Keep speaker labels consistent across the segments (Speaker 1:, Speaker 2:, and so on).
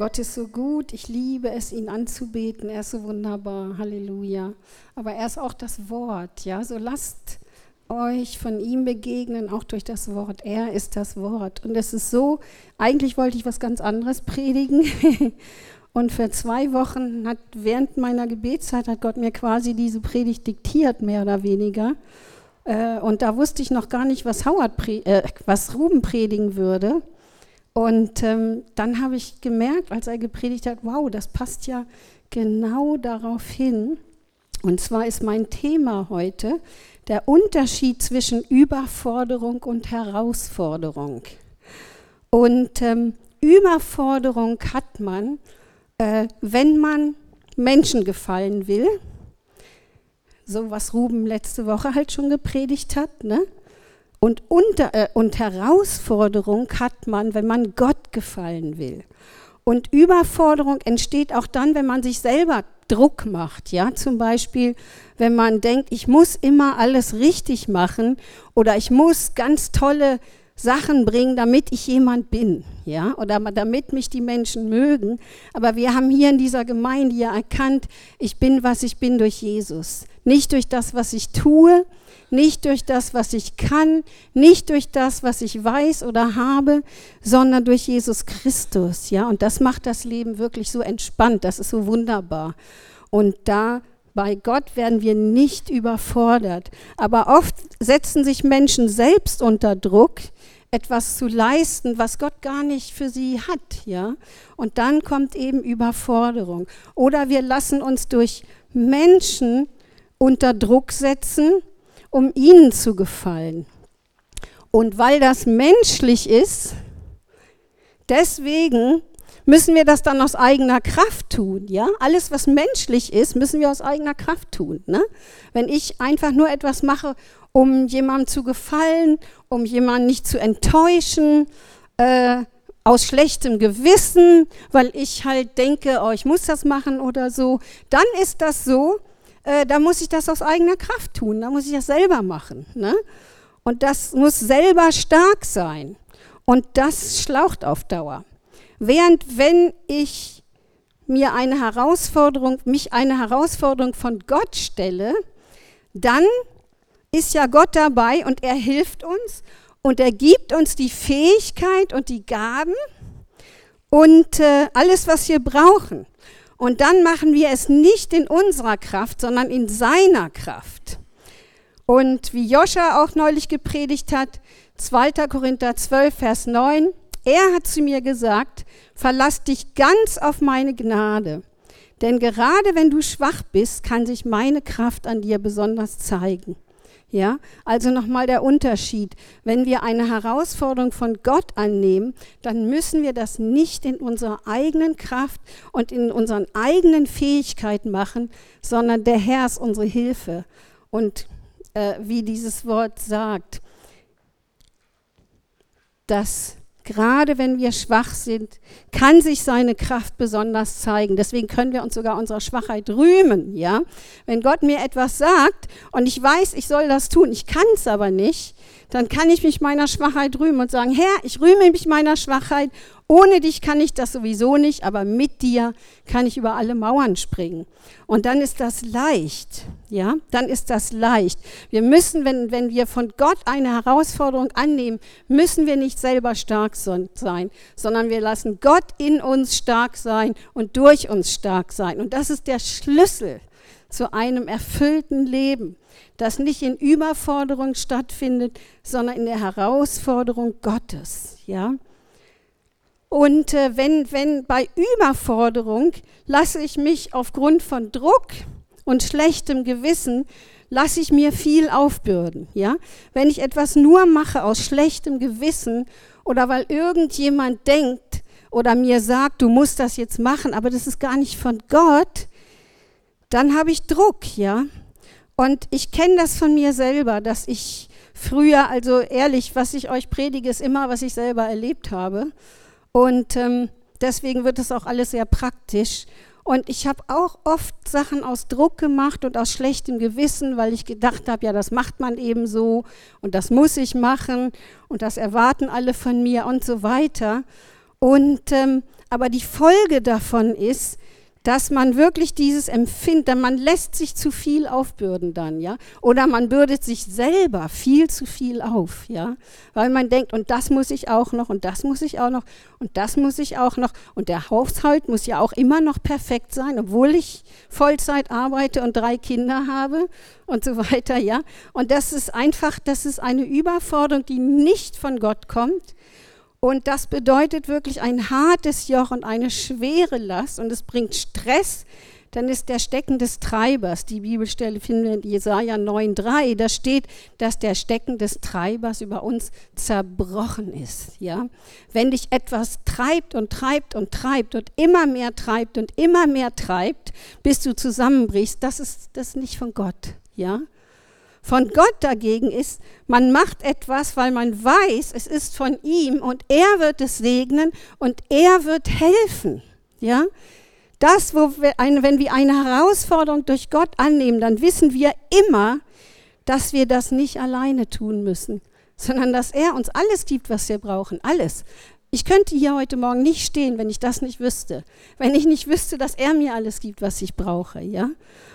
Speaker 1: Gott ist so gut. Ich liebe es, ihn anzubeten. Er ist so wunderbar. Halleluja. Aber er ist auch das Wort. Ja, so lasst euch von ihm begegnen, auch durch das Wort. Er ist das Wort. Und es ist so, eigentlich wollte ich was ganz anderes predigen. Und für zwei Wochen hat während meiner Gebetszeit hat Gott mir quasi diese Predigt diktiert, mehr oder weniger. Äh, und da wusste ich noch gar nicht, was, Howard äh, was Ruben predigen würde. Und ähm, dann habe ich gemerkt, als er gepredigt hat, wow, das passt ja genau darauf hin. Und zwar ist mein Thema heute der Unterschied zwischen Überforderung und Herausforderung. Und ähm, Überforderung hat man, äh, wenn man Menschen gefallen will, so was Ruben letzte Woche halt schon gepredigt hat, ne? Und, unter, äh, und Herausforderung hat man, wenn man Gott gefallen will. Und Überforderung entsteht auch dann, wenn man sich selber Druck macht. Ja, zum Beispiel, wenn man denkt, ich muss immer alles richtig machen oder ich muss ganz tolle Sachen bringen, damit ich jemand bin, ja, oder damit mich die Menschen mögen. Aber wir haben hier in dieser Gemeinde ja erkannt, ich bin, was ich bin durch Jesus. Nicht durch das, was ich tue, nicht durch das, was ich kann, nicht durch das, was ich weiß oder habe, sondern durch Jesus Christus, ja. Und das macht das Leben wirklich so entspannt, das ist so wunderbar. Und da bei Gott werden wir nicht überfordert. Aber oft setzen sich Menschen selbst unter Druck, etwas zu leisten, was Gott gar nicht für sie hat, ja? Und dann kommt eben Überforderung. Oder wir lassen uns durch Menschen unter Druck setzen, um ihnen zu gefallen. Und weil das menschlich ist, deswegen müssen wir das dann aus eigener Kraft tun. Ja? Alles, was menschlich ist, müssen wir aus eigener Kraft tun. Ne? Wenn ich einfach nur etwas mache, um jemandem zu gefallen, um jemanden nicht zu enttäuschen, äh, aus schlechtem Gewissen, weil ich halt denke, oh, ich muss das machen oder so, dann ist das so, äh, da muss ich das aus eigener Kraft tun, da muss ich das selber machen. Ne? Und das muss selber stark sein. Und das schlaucht auf Dauer. Während wenn ich mir eine Herausforderung, mich eine Herausforderung von Gott stelle, dann ist ja Gott dabei und er hilft uns und er gibt uns die Fähigkeit und die Gaben und äh, alles, was wir brauchen. Und dann machen wir es nicht in unserer Kraft, sondern in seiner Kraft. Und wie Joscha auch neulich gepredigt hat, 2. Korinther 12, Vers 9, er hat zu mir gesagt, verlass dich ganz auf meine Gnade. Denn gerade wenn du schwach bist, kann sich meine Kraft an dir besonders zeigen. Ja, also nochmal der Unterschied. Wenn wir eine Herausforderung von Gott annehmen, dann müssen wir das nicht in unserer eigenen Kraft und in unseren eigenen Fähigkeiten machen, sondern der Herr ist unsere Hilfe. Und äh, wie dieses Wort sagt, dass Gerade wenn wir schwach sind, kann sich seine Kraft besonders zeigen. Deswegen können wir uns sogar unserer Schwachheit rühmen. Ja? Wenn Gott mir etwas sagt und ich weiß, ich soll das tun, ich kann es aber nicht, dann kann ich mich meiner Schwachheit rühmen und sagen, Herr, ich rühme mich meiner Schwachheit. Ohne dich kann ich das sowieso nicht, aber mit dir kann ich über alle Mauern springen. Und dann ist das leicht, ja? Dann ist das leicht. Wir müssen, wenn, wenn wir von Gott eine Herausforderung annehmen, müssen wir nicht selber stark sein, sondern wir lassen Gott in uns stark sein und durch uns stark sein. Und das ist der Schlüssel zu einem erfüllten Leben das nicht in Überforderung stattfindet, sondern in der Herausforderung Gottes. Ja? Und äh, wenn, wenn bei Überforderung lasse ich mich aufgrund von Druck und schlechtem Gewissen, lasse ich mir viel aufbürden. Ja? Wenn ich etwas nur mache aus schlechtem Gewissen oder weil irgendjemand denkt oder mir sagt, du musst das jetzt machen, aber das ist gar nicht von Gott, dann habe ich Druck, ja. Und ich kenne das von mir selber, dass ich früher, also ehrlich, was ich euch predige, ist immer, was ich selber erlebt habe. Und ähm, deswegen wird es auch alles sehr praktisch. Und ich habe auch oft Sachen aus Druck gemacht und aus schlechtem Gewissen, weil ich gedacht habe, ja, das macht man eben so und das muss ich machen und das erwarten alle von mir und so weiter. Und ähm, aber die Folge davon ist, dass man wirklich dieses empfindet, man lässt sich zu viel aufbürden dann, ja, oder man bürdet sich selber viel zu viel auf, ja, weil man denkt, und das muss ich auch noch, und das muss ich auch noch, und das muss ich auch noch, und der Haushalt muss ja auch immer noch perfekt sein, obwohl ich Vollzeit arbeite und drei Kinder habe und so weiter, ja, und das ist einfach, das ist eine Überforderung, die nicht von Gott kommt, und das bedeutet wirklich ein hartes Joch und eine schwere Last und es bringt Stress. Dann ist der Stecken des Treibers, die Bibelstelle finden wir in Jesaja 9,3, da steht, dass der Stecken des Treibers über uns zerbrochen ist. Ja? Wenn dich etwas treibt und treibt und treibt und immer mehr treibt und immer mehr treibt, bis du zusammenbrichst, das ist das ist nicht von Gott. Ja? Von Gott dagegen ist, man macht etwas, weil man weiß, es ist von ihm und er wird es segnen und er wird helfen. Ja? Das, wo wir eine, wenn wir eine Herausforderung durch Gott annehmen, dann wissen wir immer, dass wir das nicht alleine tun müssen, sondern dass er uns alles gibt, was wir brauchen. Alles. Ich könnte hier heute Morgen nicht stehen, wenn ich das nicht wüsste. Wenn ich nicht wüsste, dass er mir alles gibt, was ich brauche, ja?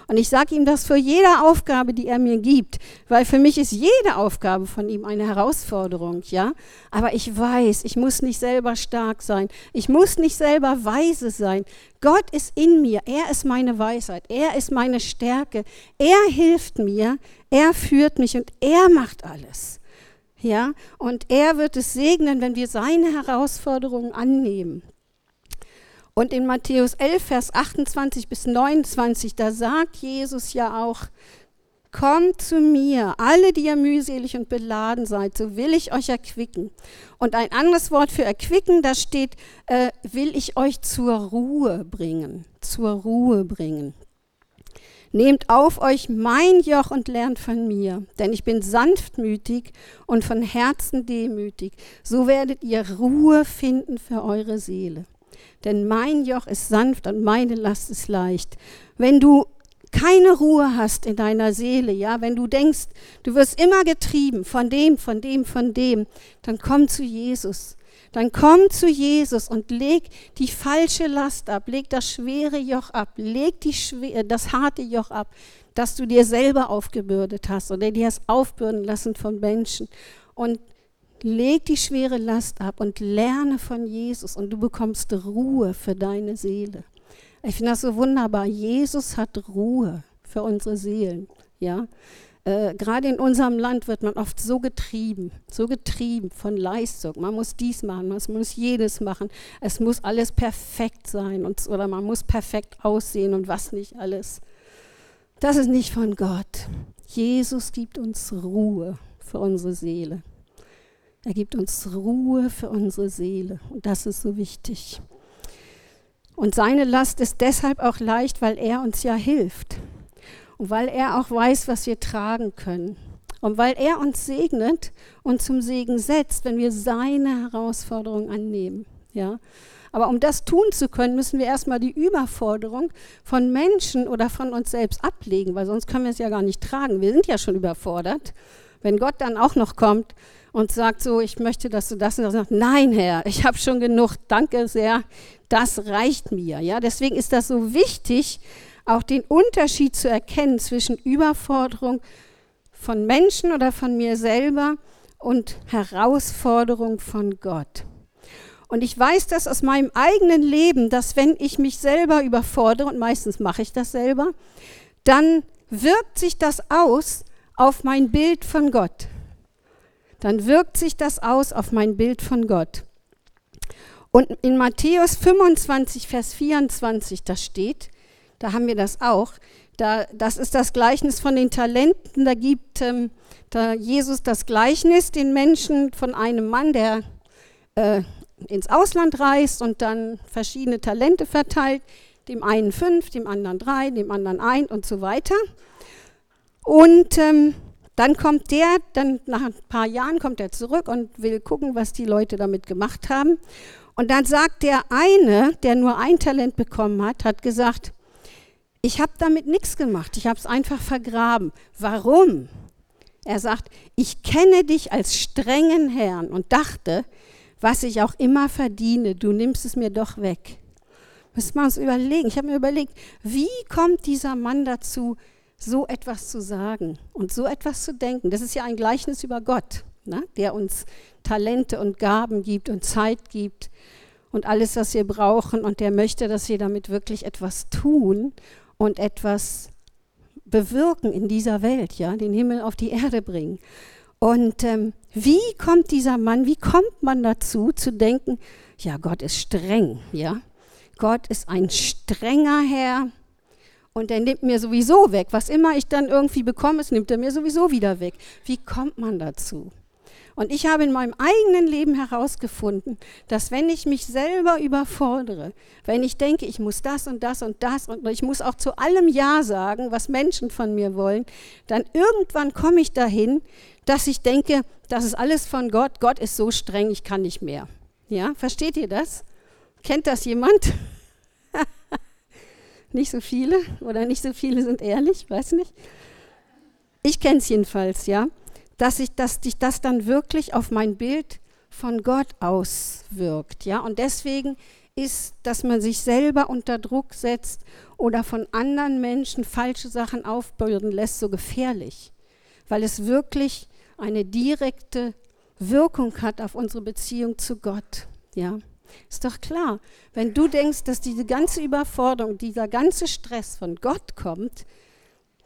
Speaker 1: Und ich sage ihm das für jede Aufgabe, die er mir gibt, weil für mich ist jede Aufgabe von ihm eine Herausforderung, ja? Aber ich weiß, ich muss nicht selber stark sein. Ich muss nicht selber weise sein. Gott ist in mir. Er ist meine Weisheit. Er ist meine Stärke. Er hilft mir. Er führt mich und er macht alles. Ja, und er wird es segnen, wenn wir seine Herausforderungen annehmen. Und in Matthäus 11, Vers 28 bis 29, da sagt Jesus ja auch, Kommt zu mir, alle, die ihr mühselig und beladen seid, so will ich euch erquicken. Und ein anderes Wort für erquicken, da steht, äh, will ich euch zur Ruhe bringen, zur Ruhe bringen. Nehmt auf euch mein Joch und lernt von mir, denn ich bin sanftmütig und von Herzen demütig. So werdet ihr Ruhe finden für eure Seele. Denn mein Joch ist sanft und meine Last ist leicht. Wenn du keine Ruhe hast in deiner Seele, ja, wenn du denkst, du wirst immer getrieben von dem, von dem, von dem, dann komm zu Jesus dann komm zu Jesus und leg die falsche Last ab, leg das schwere Joch ab, leg die schwer, das harte Joch ab, das du dir selber aufgebürdet hast oder dir hast aufbürden lassen von Menschen. Und leg die schwere Last ab und lerne von Jesus und du bekommst Ruhe für deine Seele. Ich finde das so wunderbar. Jesus hat Ruhe für unsere Seelen. Ja, äh, gerade in unserem Land wird man oft so getrieben, so getrieben von Leistung. Man muss dies machen, man muss jedes machen. Es muss alles perfekt sein und, oder man muss perfekt aussehen und was nicht alles. Das ist nicht von Gott. Jesus gibt uns Ruhe für unsere Seele. Er gibt uns Ruhe für unsere Seele und das ist so wichtig. Und seine Last ist deshalb auch leicht, weil er uns ja hilft. Und weil er auch weiß, was wir tragen können. Und weil er uns segnet und zum Segen setzt, wenn wir seine Herausforderung annehmen. Ja? Aber um das tun zu können, müssen wir erstmal die Überforderung von Menschen oder von uns selbst ablegen, weil sonst können wir es ja gar nicht tragen. Wir sind ja schon überfordert. Wenn Gott dann auch noch kommt und sagt so, ich möchte, dass du das und das machst. Nein, Herr, ich habe schon genug. Danke sehr. Das reicht mir. Ja, deswegen ist das so wichtig, auch den Unterschied zu erkennen zwischen Überforderung von Menschen oder von mir selber und Herausforderung von Gott. Und ich weiß das aus meinem eigenen Leben, dass wenn ich mich selber überfordere, und meistens mache ich das selber, dann wirkt sich das aus auf mein Bild von Gott. Dann wirkt sich das aus auf mein Bild von Gott. Und in Matthäus 25, Vers 24, da steht, da haben wir das auch. Da, das ist das Gleichnis von den Talenten. Da gibt ähm, da Jesus das Gleichnis den Menschen von einem Mann, der äh, ins Ausland reist und dann verschiedene Talente verteilt. Dem einen fünf, dem anderen drei, dem anderen ein und so weiter. Und ähm, dann kommt der, dann nach ein paar Jahren kommt er zurück und will gucken, was die Leute damit gemacht haben. Und dann sagt der eine, der nur ein Talent bekommen hat, hat gesagt, ich habe damit nichts gemacht, ich habe es einfach vergraben. Warum? Er sagt, ich kenne dich als strengen Herrn und dachte, was ich auch immer verdiene, du nimmst es mir doch weg. Müssen wir uns überlegen. Ich habe mir überlegt, wie kommt dieser Mann dazu, so etwas zu sagen und so etwas zu denken? Das ist ja ein Gleichnis über Gott, ne? der uns Talente und Gaben gibt und Zeit gibt und alles, was wir brauchen. Und der möchte, dass wir damit wirklich etwas tun und etwas bewirken in dieser Welt, ja, den Himmel auf die Erde bringen. Und ähm, wie kommt dieser Mann, wie kommt man dazu zu denken, ja, Gott ist streng, ja? Gott ist ein strenger Herr und er nimmt mir sowieso weg. Was immer ich dann irgendwie bekomme, es nimmt er mir sowieso wieder weg. Wie kommt man dazu? Und ich habe in meinem eigenen Leben herausgefunden, dass wenn ich mich selber überfordere, wenn ich denke, ich muss das und das und das und ich muss auch zu allem Ja sagen, was Menschen von mir wollen, dann irgendwann komme ich dahin, dass ich denke, das ist alles von Gott, Gott ist so streng, ich kann nicht mehr. Ja, versteht ihr das? Kennt das jemand? nicht so viele oder nicht so viele sind ehrlich, weiß nicht. Ich kenne es jedenfalls, ja dass sich dass das dann wirklich auf mein Bild von Gott auswirkt. Ja? Und deswegen ist, dass man sich selber unter Druck setzt oder von anderen Menschen falsche Sachen aufbürden lässt, so gefährlich, weil es wirklich eine direkte Wirkung hat auf unsere Beziehung zu Gott. Ja, ist doch klar. Wenn du denkst, dass diese ganze Überforderung, dieser ganze Stress von Gott kommt,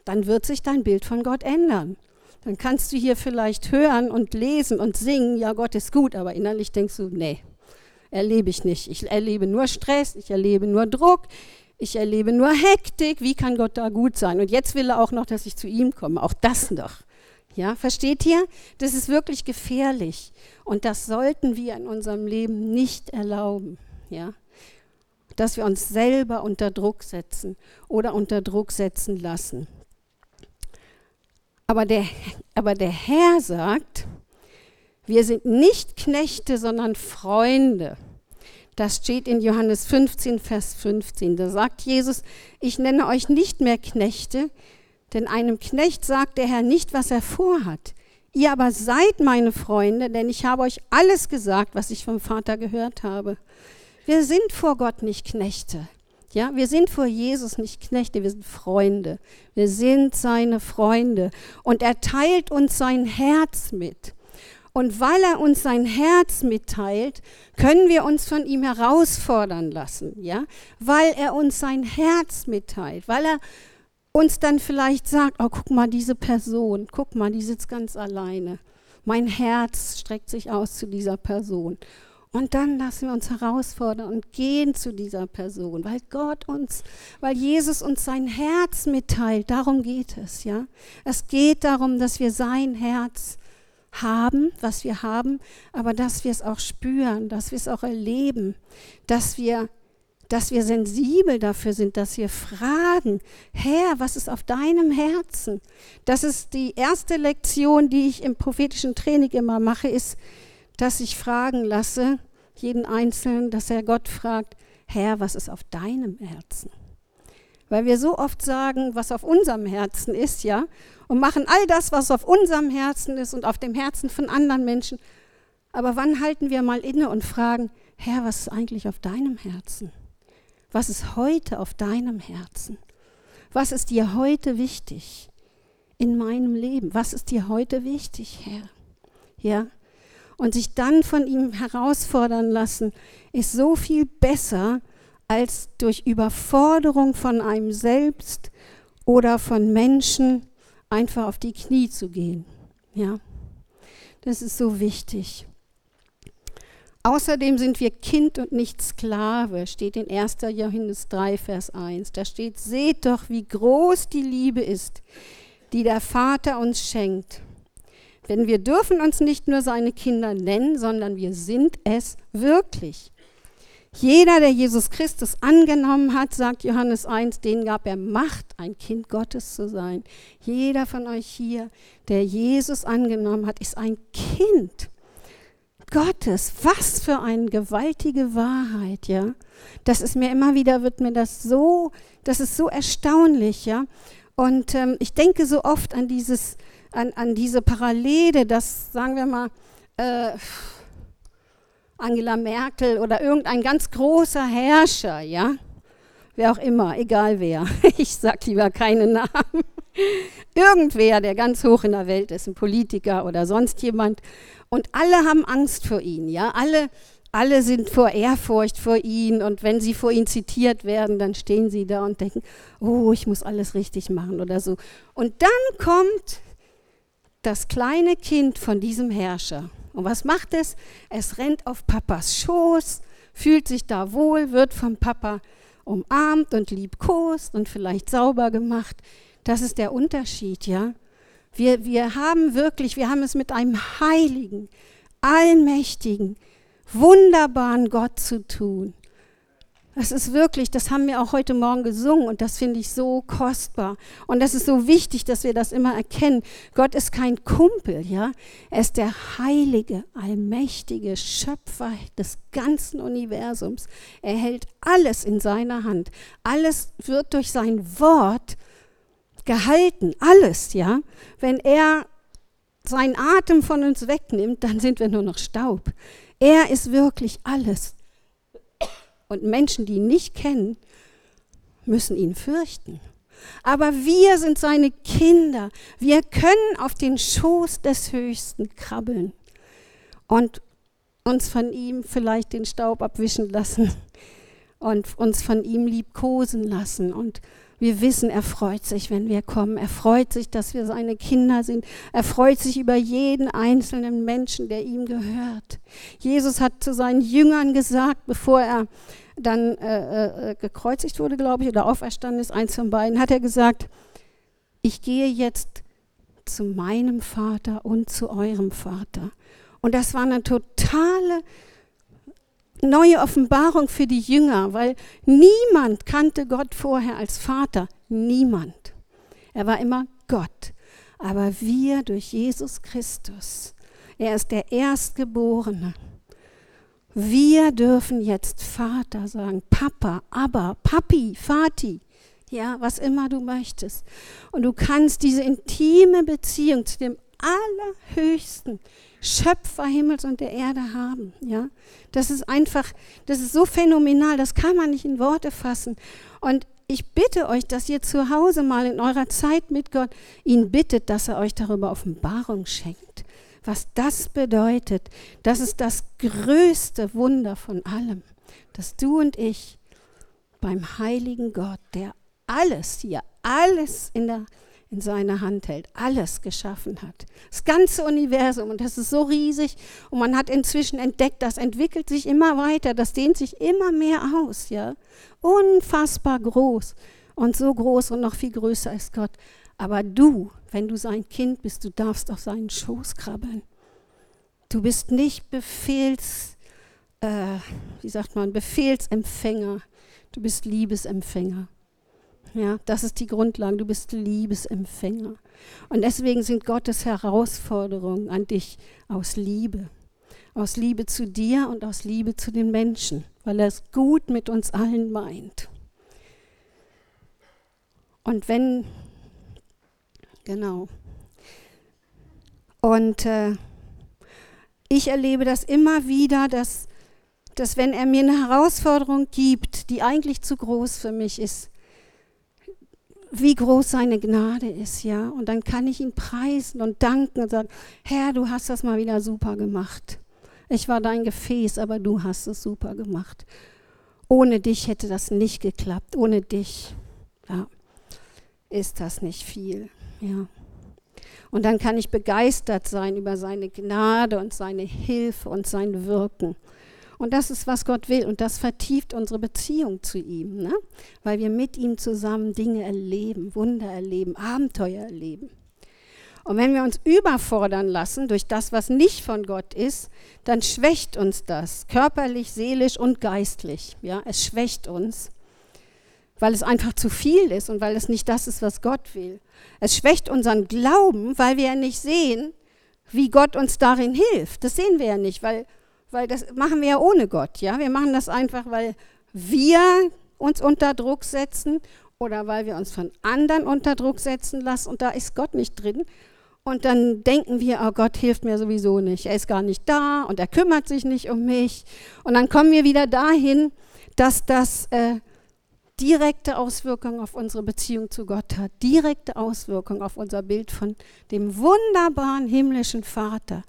Speaker 1: dann wird sich dein Bild von Gott ändern dann kannst du hier vielleicht hören und lesen und singen, ja, Gott ist gut, aber innerlich denkst du, nee, erlebe ich nicht. Ich erlebe nur Stress, ich erlebe nur Druck, ich erlebe nur Hektik. Wie kann Gott da gut sein? Und jetzt will er auch noch, dass ich zu ihm komme. Auch das noch. Ja, versteht ihr? Das ist wirklich gefährlich. Und das sollten wir in unserem Leben nicht erlauben. Ja, dass wir uns selber unter Druck setzen oder unter Druck setzen lassen. Aber der, aber der Herr sagt, wir sind nicht Knechte, sondern Freunde. Das steht in Johannes 15, Vers 15. Da sagt Jesus, ich nenne euch nicht mehr Knechte, denn einem Knecht sagt der Herr nicht, was er vorhat. Ihr aber seid meine Freunde, denn ich habe euch alles gesagt, was ich vom Vater gehört habe. Wir sind vor Gott nicht Knechte. Ja, wir sind vor Jesus nicht Knechte, wir sind Freunde. Wir sind seine Freunde. Und er teilt uns sein Herz mit. Und weil er uns sein Herz mitteilt, können wir uns von ihm herausfordern lassen, ja? Weil er uns sein Herz mitteilt, weil er uns dann vielleicht sagt, oh, guck mal, diese Person, guck mal, die sitzt ganz alleine. Mein Herz streckt sich aus zu dieser Person. Und dann lassen wir uns herausfordern und gehen zu dieser Person, weil Gott uns, weil Jesus uns sein Herz mitteilt. Darum geht es, ja. Es geht darum, dass wir sein Herz haben, was wir haben, aber dass wir es auch spüren, dass wir es auch erleben, dass wir dass wir sensibel dafür sind, dass wir fragen, Herr, was ist auf deinem Herzen? Das ist die erste Lektion, die ich im prophetischen Training immer mache, ist, dass ich fragen lasse, jeden Einzelnen, dass er Gott fragt, Herr, was ist auf deinem Herzen? Weil wir so oft sagen, was auf unserem Herzen ist, ja, und machen all das, was auf unserem Herzen ist und auf dem Herzen von anderen Menschen. Aber wann halten wir mal inne und fragen, Herr, was ist eigentlich auf deinem Herzen? Was ist heute auf deinem Herzen? Was ist dir heute wichtig in meinem Leben? Was ist dir heute wichtig, Herr? Ja, und sich dann von ihm herausfordern lassen, ist so viel besser, als durch Überforderung von einem selbst oder von Menschen einfach auf die Knie zu gehen. Ja, das ist so wichtig. Außerdem sind wir Kind und nicht Sklave, steht in 1. Johannes 3, Vers 1. Da steht, seht doch, wie groß die Liebe ist, die der Vater uns schenkt. Denn wir dürfen uns nicht nur seine Kinder nennen, sondern wir sind es wirklich. Jeder, der Jesus Christus angenommen hat, sagt Johannes 1, den gab er Macht, ein Kind Gottes zu sein. Jeder von euch hier, der Jesus angenommen hat, ist ein Kind Gottes. Was für eine gewaltige Wahrheit, ja. Das ist mir immer wieder, wird mir das so, das ist so erstaunlich, ja. Und ähm, ich denke so oft an dieses, an, an diese Parallele, dass, sagen wir mal, äh, Angela Merkel oder irgendein ganz großer Herrscher, ja? Wer auch immer, egal wer. Ich sag lieber keine Namen. Irgendwer, der ganz hoch in der Welt ist, ein Politiker oder sonst jemand. Und alle haben Angst vor ihm, ja? Alle, alle sind vor Ehrfurcht vor ihm. Und wenn sie vor ihm zitiert werden, dann stehen sie da und denken, oh, ich muss alles richtig machen oder so. Und dann kommt das kleine Kind von diesem Herrscher und was macht es? Es rennt auf Papas Schoß, fühlt sich da wohl, wird vom Papa umarmt und liebkost und vielleicht sauber gemacht. Das ist der Unterschied, ja. Wir, wir haben wirklich, wir haben es mit einem heiligen, allmächtigen, wunderbaren Gott zu tun. Das ist wirklich, das haben wir auch heute Morgen gesungen und das finde ich so kostbar. Und das ist so wichtig, dass wir das immer erkennen. Gott ist kein Kumpel, ja. Er ist der heilige, allmächtige Schöpfer des ganzen Universums. Er hält alles in seiner Hand. Alles wird durch sein Wort gehalten. Alles, ja. Wenn er seinen Atem von uns wegnimmt, dann sind wir nur noch Staub. Er ist wirklich alles. Und Menschen, die ihn nicht kennen, müssen ihn fürchten. Aber wir sind seine Kinder. Wir können auf den Schoß des Höchsten krabbeln und uns von ihm vielleicht den Staub abwischen lassen und uns von ihm liebkosen lassen und wir wissen, er freut sich, wenn wir kommen. Er freut sich, dass wir seine Kinder sind. Er freut sich über jeden einzelnen Menschen, der ihm gehört. Jesus hat zu seinen Jüngern gesagt, bevor er dann äh, äh, gekreuzigt wurde, glaube ich, oder auferstanden ist, eins von beiden, hat er gesagt, ich gehe jetzt zu meinem Vater und zu eurem Vater. Und das war eine totale neue Offenbarung für die Jünger, weil niemand kannte Gott vorher als Vater. Niemand. Er war immer Gott. Aber wir durch Jesus Christus, er ist der Erstgeborene. Wir dürfen jetzt Vater sagen, Papa, aber, Papi, Vati, ja, was immer du möchtest. Und du kannst diese intime Beziehung zu dem Allerhöchsten, Schöpfer Himmels und der Erde haben. Ja? Das ist einfach, das ist so phänomenal, das kann man nicht in Worte fassen. Und ich bitte euch, dass ihr zu Hause mal in eurer Zeit mit Gott ihn bittet, dass er euch darüber Offenbarung schenkt. Was das bedeutet, das ist das größte Wunder von allem, dass du und ich beim heiligen Gott, der alles hier, alles in der in seiner Hand hält, alles geschaffen hat. Das ganze Universum und das ist so riesig und man hat inzwischen entdeckt, das entwickelt sich immer weiter, das dehnt sich immer mehr aus, ja. Unfassbar groß und so groß und noch viel größer ist Gott. Aber du, wenn du sein Kind bist, du darfst auf seinen Schoß krabbeln. Du bist nicht Befehls, äh, wie sagt man, Befehlsempfänger. Du bist Liebesempfänger. Ja, das ist die Grundlage. Du bist Liebesempfänger. Und deswegen sind Gottes Herausforderungen an dich aus Liebe. Aus Liebe zu dir und aus Liebe zu den Menschen, weil er es gut mit uns allen meint. Und wenn, genau. Und äh, ich erlebe das immer wieder, dass, dass wenn er mir eine Herausforderung gibt, die eigentlich zu groß für mich ist, wie groß seine Gnade ist, ja. Und dann kann ich ihn preisen und danken und sagen, Herr, du hast das mal wieder super gemacht. Ich war dein Gefäß, aber du hast es super gemacht. Ohne dich hätte das nicht geklappt. Ohne dich, ja, ist das nicht viel, ja. Und dann kann ich begeistert sein über seine Gnade und seine Hilfe und sein Wirken. Und das ist, was Gott will. Und das vertieft unsere Beziehung zu ihm, ne? weil wir mit ihm zusammen Dinge erleben, Wunder erleben, Abenteuer erleben. Und wenn wir uns überfordern lassen durch das, was nicht von Gott ist, dann schwächt uns das, körperlich, seelisch und geistlich. Ja, es schwächt uns, weil es einfach zu viel ist und weil es nicht das ist, was Gott will. Es schwächt unseren Glauben, weil wir ja nicht sehen, wie Gott uns darin hilft. Das sehen wir ja nicht, weil weil das machen wir ja ohne Gott. Ja? Wir machen das einfach, weil wir uns unter Druck setzen oder weil wir uns von anderen unter Druck setzen lassen und da ist Gott nicht drin. Und dann denken wir, oh Gott hilft mir sowieso nicht. Er ist gar nicht da und er kümmert sich nicht um mich. Und dann kommen wir wieder dahin, dass das äh, direkte Auswirkungen auf unsere Beziehung zu Gott hat, direkte Auswirkungen auf unser Bild von dem wunderbaren himmlischen Vater,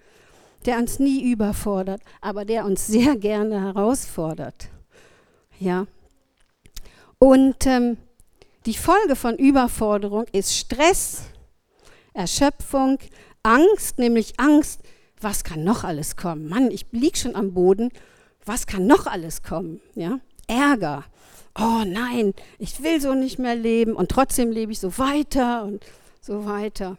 Speaker 1: der uns nie überfordert, aber der uns sehr gerne herausfordert. Ja. Und ähm, die Folge von Überforderung ist Stress, Erschöpfung, Angst, nämlich Angst, was kann noch alles kommen? Mann, ich liege schon am Boden, was kann noch alles kommen? Ja? Ärger, oh nein, ich will so nicht mehr leben und trotzdem lebe ich so weiter und so weiter.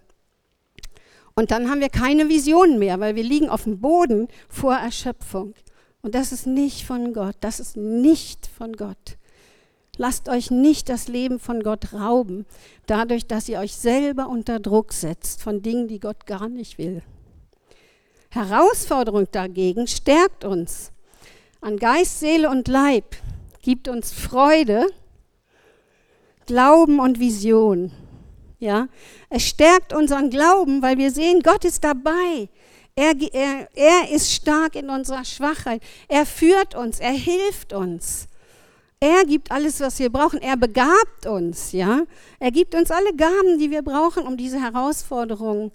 Speaker 1: Und dann haben wir keine Visionen mehr, weil wir liegen auf dem Boden vor Erschöpfung. Und das ist nicht von Gott, das ist nicht von Gott. Lasst euch nicht das Leben von Gott rauben, dadurch, dass ihr euch selber unter Druck setzt von Dingen, die Gott gar nicht will. Herausforderung dagegen stärkt uns an Geist, Seele und Leib gibt uns Freude, Glauben und Vision. Ja, es stärkt unseren Glauben, weil wir sehen, Gott ist dabei. Er, er, er ist stark in unserer Schwachheit. Er führt uns, er hilft uns. Er gibt alles, was wir brauchen. Er begabt uns, ja. Er gibt uns alle Gaben, die wir brauchen, um diese Herausforderungen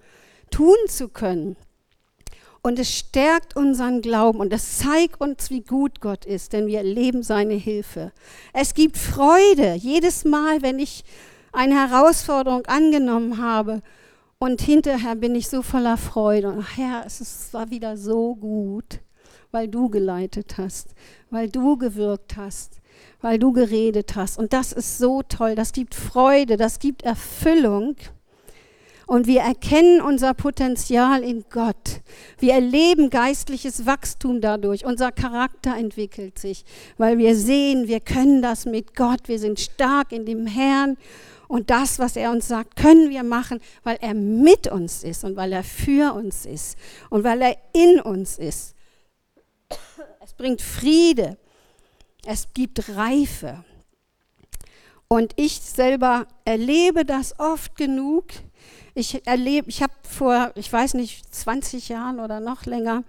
Speaker 1: tun zu können. Und es stärkt unseren Glauben und es zeigt uns, wie gut Gott ist, denn wir erleben seine Hilfe. Es gibt Freude jedes Mal, wenn ich eine Herausforderung angenommen habe. Und hinterher bin ich so voller Freude. Und Herr, es war wieder so gut, weil du geleitet hast, weil du gewirkt hast, weil du geredet hast. Und das ist so toll. Das gibt Freude, das gibt Erfüllung. Und wir erkennen unser Potenzial in Gott. Wir erleben geistliches Wachstum dadurch. Unser Charakter entwickelt sich, weil wir sehen, wir können das mit Gott. Wir sind stark in dem Herrn. Und das, was er uns sagt, können wir machen, weil er mit uns ist und weil er für uns ist und weil er in uns ist. Es bringt Friede. Es gibt Reife. Und ich selber erlebe das oft genug, ich erlebe, ich habe vor, ich weiß nicht, 20 Jahren oder noch länger,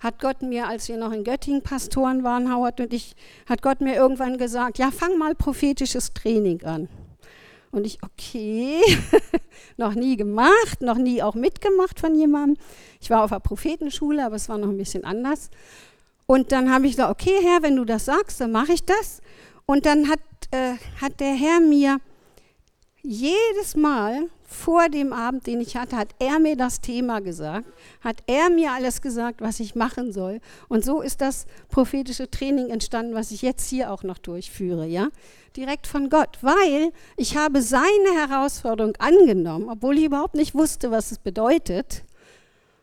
Speaker 1: hat Gott mir, als wir noch in Göttingen Pastoren waren, Howard und ich, hat Gott mir irgendwann gesagt, ja, fang mal prophetisches Training an. Und ich, okay, noch nie gemacht, noch nie auch mitgemacht von jemandem. Ich war auf der Prophetenschule, aber es war noch ein bisschen anders. Und dann habe ich gesagt, okay, Herr, wenn du das sagst, dann mache ich das. Und dann hat, äh, hat der Herr mir jedes Mal vor dem Abend, den ich hatte, hat er mir das Thema gesagt, hat er mir alles gesagt, was ich machen soll. Und so ist das prophetische Training entstanden, was ich jetzt hier auch noch durchführe, ja? Direkt von Gott, weil ich habe seine Herausforderung angenommen, obwohl ich überhaupt nicht wusste, was es bedeutet.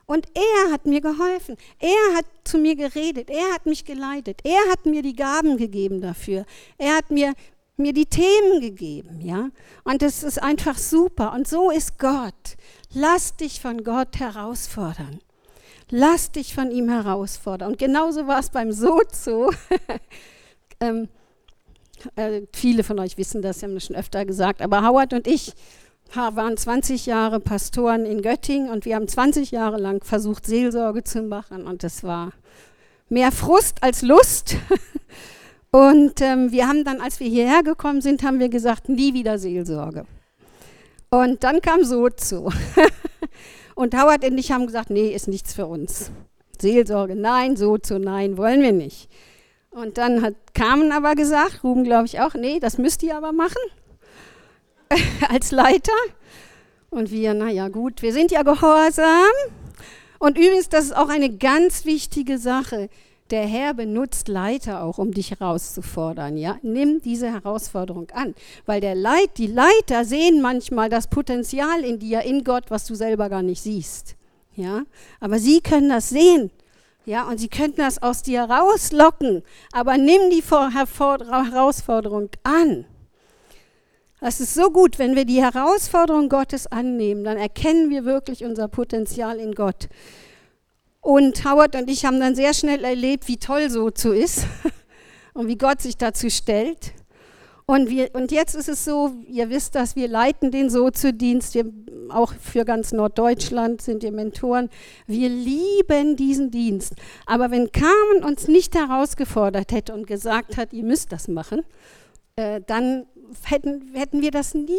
Speaker 1: Und er hat mir geholfen. Er hat zu mir geredet. Er hat mich geleitet. Er hat mir die Gaben gegeben dafür. Er hat mir mir die Themen gegeben, ja? Und es ist einfach super. Und so ist Gott. Lass dich von Gott herausfordern. Lass dich von ihm herausfordern. Und genauso war es beim Sozo. ähm, äh, viele von euch wissen das, haben das schon öfter gesagt, aber Howard und ich waren 20 Jahre Pastoren in Göttingen und wir haben 20 Jahre lang versucht, Seelsorge zu machen und es war mehr Frust als Lust. Und ähm, wir haben dann, als wir hierher gekommen sind, haben wir gesagt, nie wieder Seelsorge. Und dann kam Sozo. und Howard und ich haben gesagt, nee, ist nichts für uns. Seelsorge, nein, Sozo, nein, wollen wir nicht. Und dann hat Carmen aber gesagt, Ruben glaube ich auch, nee, das müsst ihr aber machen als Leiter. Und wir, naja gut, wir sind ja gehorsam. Und übrigens, das ist auch eine ganz wichtige Sache der Herr benutzt Leiter auch, um dich herauszufordern. Ja? Nimm diese Herausforderung an, weil der Leit, die Leiter sehen manchmal das Potenzial in dir, in Gott, was du selber gar nicht siehst. Ja? Aber sie können das sehen. Ja, und sie könnten das aus dir rauslocken, aber nimm die Herausforderung an. Das ist so gut, wenn wir die Herausforderung Gottes annehmen, dann erkennen wir wirklich unser Potenzial in Gott. Und Howard und ich haben dann sehr schnell erlebt, wie toll Sozo ist und wie Gott sich dazu stellt. Und, wir, und jetzt ist es so, ihr wisst das, wir leiten den Sozo-Dienst, wir, auch für ganz Norddeutschland sind wir Mentoren. Wir lieben diesen Dienst. Aber wenn Carmen uns nicht herausgefordert hätte und gesagt hat, ihr müsst das machen, äh, dann hätten, hätten wir das nie